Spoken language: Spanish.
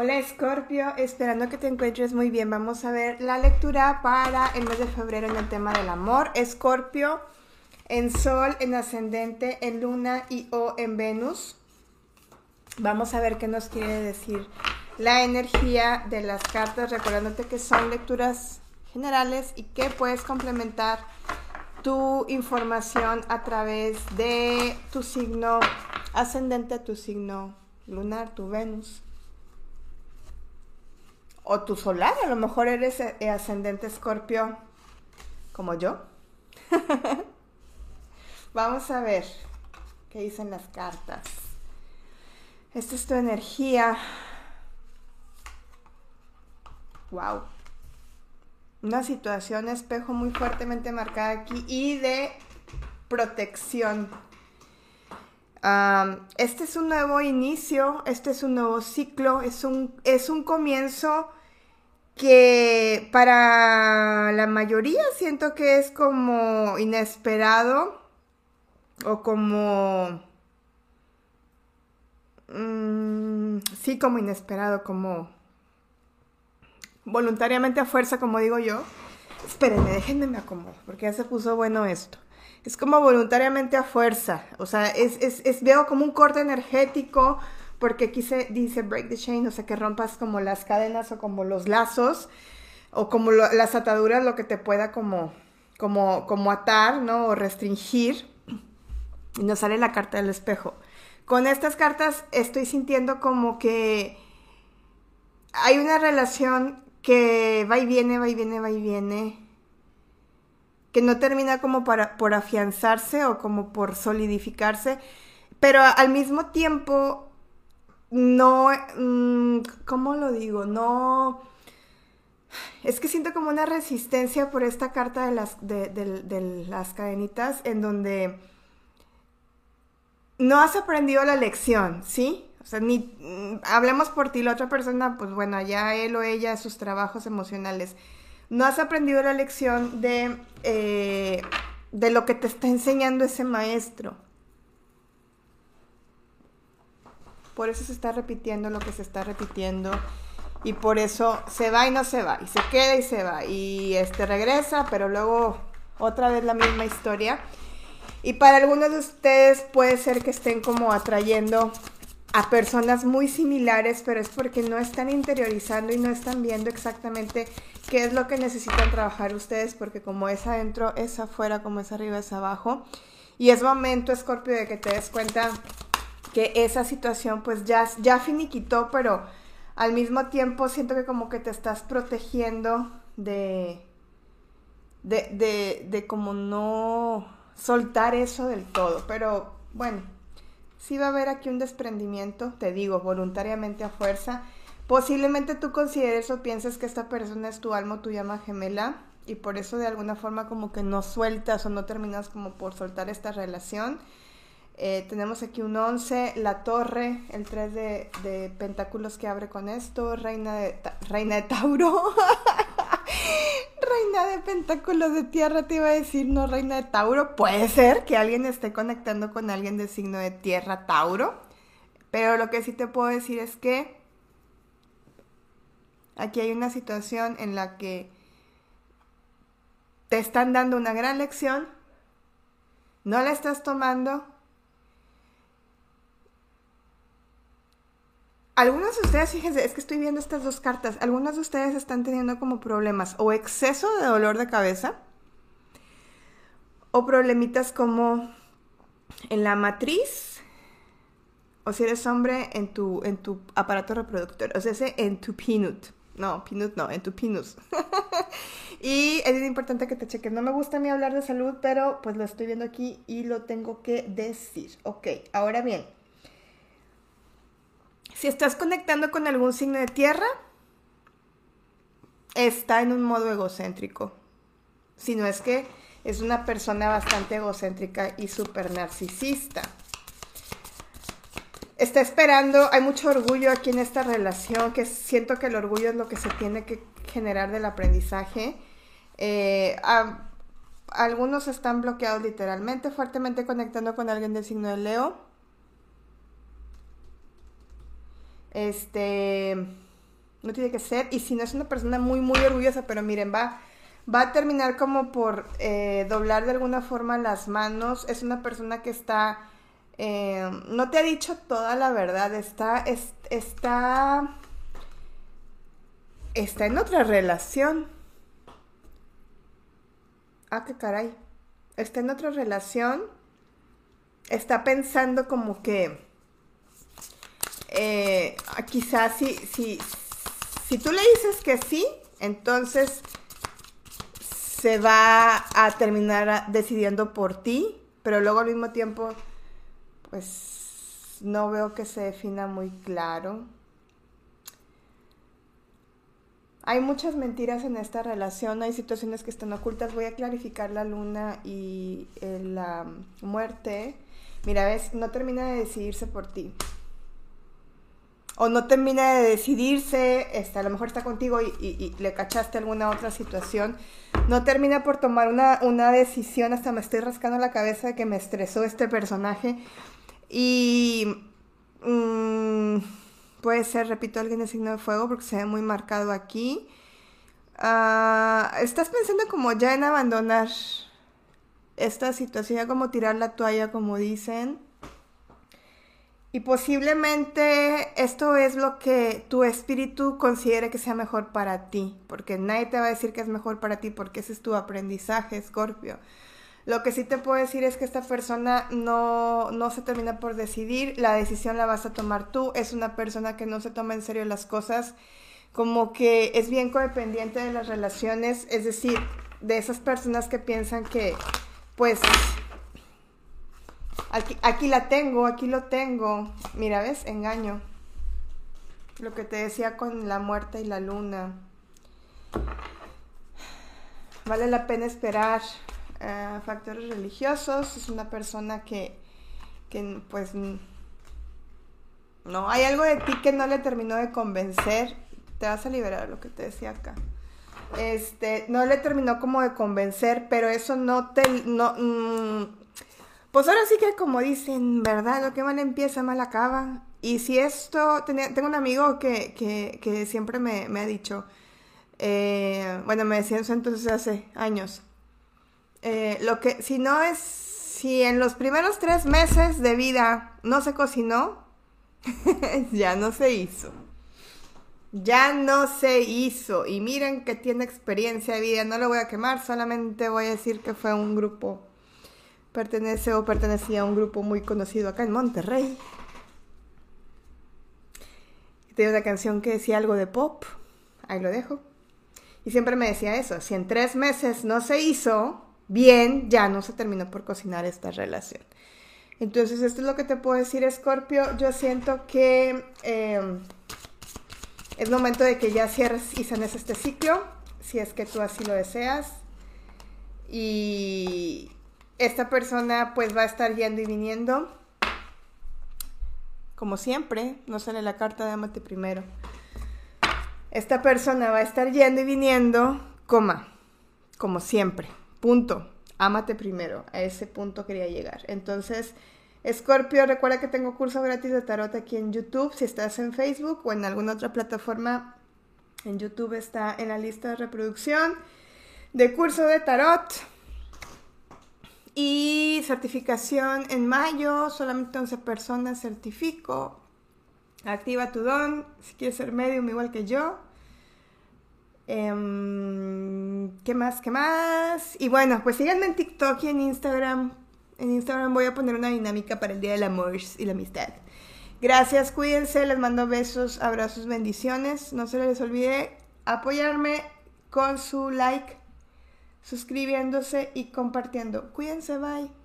Hola Scorpio, esperando que te encuentres muy bien. Vamos a ver la lectura para el mes de febrero en el tema del amor. Escorpio en Sol, en Ascendente, en Luna y o en Venus. Vamos a ver qué nos quiere decir la energía de las cartas, recordándote que son lecturas generales y que puedes complementar tu información a través de tu signo ascendente, tu signo lunar, tu Venus o tu solar, a lo mejor eres eh, ascendente escorpio como yo. Vamos a ver qué dicen las cartas. Esta es tu energía. Wow. Una situación espejo muy fuertemente marcada aquí y de protección. este es un nuevo inicio, este es un nuevo ciclo, es un, es un comienzo que para la mayoría siento que es como inesperado o como... Mm, sí, como inesperado, como voluntariamente a fuerza, como digo yo. Espérenme, déjenme me acomodo, porque ya se puso bueno esto. Es como voluntariamente a fuerza, o sea, es, es, es veo como un corte energético, porque aquí se dice break the chain, o sea, que rompas como las cadenas o como los lazos o como las ataduras, lo que te pueda como, como, como atar, ¿no? O restringir. Y nos sale la carta del espejo. Con estas cartas estoy sintiendo como que hay una relación que va y viene, va y viene, va y viene, que no termina como para, por afianzarse o como por solidificarse, pero al mismo tiempo no, mm, ¿cómo lo digo? No, es que siento como una resistencia por esta carta de las, de, las cadenitas en donde no has aprendido la lección, ¿sí? O sea, ni mm, hablemos por ti, la otra persona, pues bueno, ya él o ella, sus trabajos emocionales. No has aprendido la lección de, eh, de lo que te está enseñando ese maestro. Por eso se está repitiendo lo que se está repitiendo. Y por eso se va y no se va. Y se queda y se va. Y este regresa, pero luego otra vez la misma historia. Y para algunos de ustedes puede ser que estén como atrayendo a personas muy similares, pero es porque no están interiorizando y no están viendo exactamente qué es lo que necesitan trabajar ustedes, porque como es adentro, es afuera, como es arriba, es abajo. Y es momento, Scorpio, de que te des cuenta que esa situación pues ya, ya finiquitó, pero al mismo tiempo siento que como que te estás protegiendo de, de, de, como no soltar eso del todo. Pero bueno, sí va a haber aquí un desprendimiento, te digo, voluntariamente a fuerza. Posiblemente tú consideres o pienses que esta persona es tu alma tu llama gemela y por eso de alguna forma como que no sueltas o no terminas como por soltar esta relación. Eh, tenemos aquí un 11, la torre, el 3 de, pentáculos que abre con esto, reina de, reina de Tauro. reina de pentáculos de tierra, te iba a decir, no reina de Tauro. Puede ser que alguien esté conectando con alguien de signo de tierra, Tauro. Pero lo que sí te puedo decir es que aquí hay una situación en la que te están dando una gran lección, no la estás tomando algunos de ustedes, fíjense, es que estoy viendo estas dos cartas, algunos de ustedes están teniendo como problemas o exceso de dolor de cabeza o problemitas como en la matriz o si eres hombre en tu, en tu aparato reproductor, o sea, en tu pinut. No, pinut no, en tu pinus. y es importante que te cheques. No me gusta a mí hablar de salud, pero pues lo estoy viendo aquí y lo tengo que decir. Ok, ahora bien. Si estás conectando con algún signo de tierra, está en un modo egocéntrico. Si no es que es una persona bastante egocéntrica y súper narcisista. Está esperando, hay mucho orgullo aquí en esta relación, que siento que el orgullo es lo que se tiene que generar del aprendizaje. Eh, algunos están bloqueados literalmente, fuertemente conectando con alguien del signo de Leo. Este. No tiene que ser. Y si no es una persona muy, muy orgullosa, pero miren, va, va a terminar como por eh, doblar de alguna forma las manos. Es una persona que está... Eh, no te ha dicho toda la verdad, está, está, está en otra relación. Ah, qué caray. Está en otra relación. Está pensando como que eh, quizás si, si, si tú le dices que sí, entonces se va a terminar decidiendo por ti, pero luego al mismo tiempo, pues no veo que se defina muy claro. Hay muchas mentiras en esta relación, hay situaciones que están ocultas. Voy a clarificar la luna y eh, la muerte. Mira, ves, no termina de decidirse por ti o no termina de decidirse, este, a lo mejor está contigo y, le cachaste alguna otra situación, no termina por tomar una, decisión, hasta me estoy rascando la cabeza de que me estresó este personaje. Y mm, puede ser, repito, alguien de signo de fuego porque se ve muy marcado aquí. Ah, estás pensando como ya en abandonar esta situación, ya como tirar la toalla, como dicen. Y posiblemente esto es lo que tu espíritu considere que sea mejor para ti, porque nadie te va a decir que es mejor para ti porque ese es tu aprendizaje, Scorpio. Lo que sí te puedo decir es que esta persona no, no se termina por decidir, la decisión la vas a tomar tú, es una persona que no se toma en serio las cosas, como que es bien codependiente de las relaciones, es decir, de esas personas que piensan que pues Aquí, la tengo, aquí lo tengo. Mira, ¿ves? Engaño. Lo que te decía con la muerte y la luna. Vale la pena esperar. Eh, factores religiosos. Es una persona que, que, pues, no, hay algo de ti que no le terminó de convencer. Te vas a liberar lo que te decía acá. Este, no le terminó como de convencer, pero eso no te, no, mm, pues ahora sí que como dicen, ¿verdad? Lo que mal empieza, mal acaba. Y si esto, tengo un amigo que, siempre me, ha dicho, eh, bueno, me decía eso entonces hace años, eh, lo que, si no es, si en los primeros tres meses de vida no se cocinó, ya no se hizo. Ya no se hizo. Y miren que tiene experiencia de vida. No lo voy a quemar, solamente voy a decir que fue un grupo pertenece o pertenecía a un grupo muy conocido acá en Monterrey. Tenía una canción que decía algo de pop, ahí lo dejo. Y siempre me decía eso, si en tres meses no se hizo bien, ya no se terminó por cocinar esta relación. Entonces, esto es lo que te puedo decir, Scorpio. Yo siento que em, es momento de que ya cierres y sanes este ciclo, si es que tú así lo deseas. Y, esta persona pues va a estar yendo y viniendo. Como siempre, no sale la carta de Amate primero. Esta persona va a estar yendo y viniendo, coma, como siempre. Punto. Ámate primero. A ese punto quería llegar. Entonces, Scorpio, recuerda que tengo curso gratis de tarot aquí en YouTube. Si estás en Facebook o en alguna otra plataforma, en YouTube está en la lista de reproducción de curso de tarot. Y certificación en mayo, solamente 11 personas certifico. Activa tu don, si quieres ser medium igual que yo. Em, ¿Qué más? ¿Qué más? Y bueno, pues síganme en TikTok y en Instagram. En Instagram voy a poner una dinámica para el Día del Amor y la Amistad. Gracias, cuídense, les mando besos, abrazos, bendiciones. No se les olvide apoyarme con su like suscribiéndose y compartiendo. Cuídense, bye.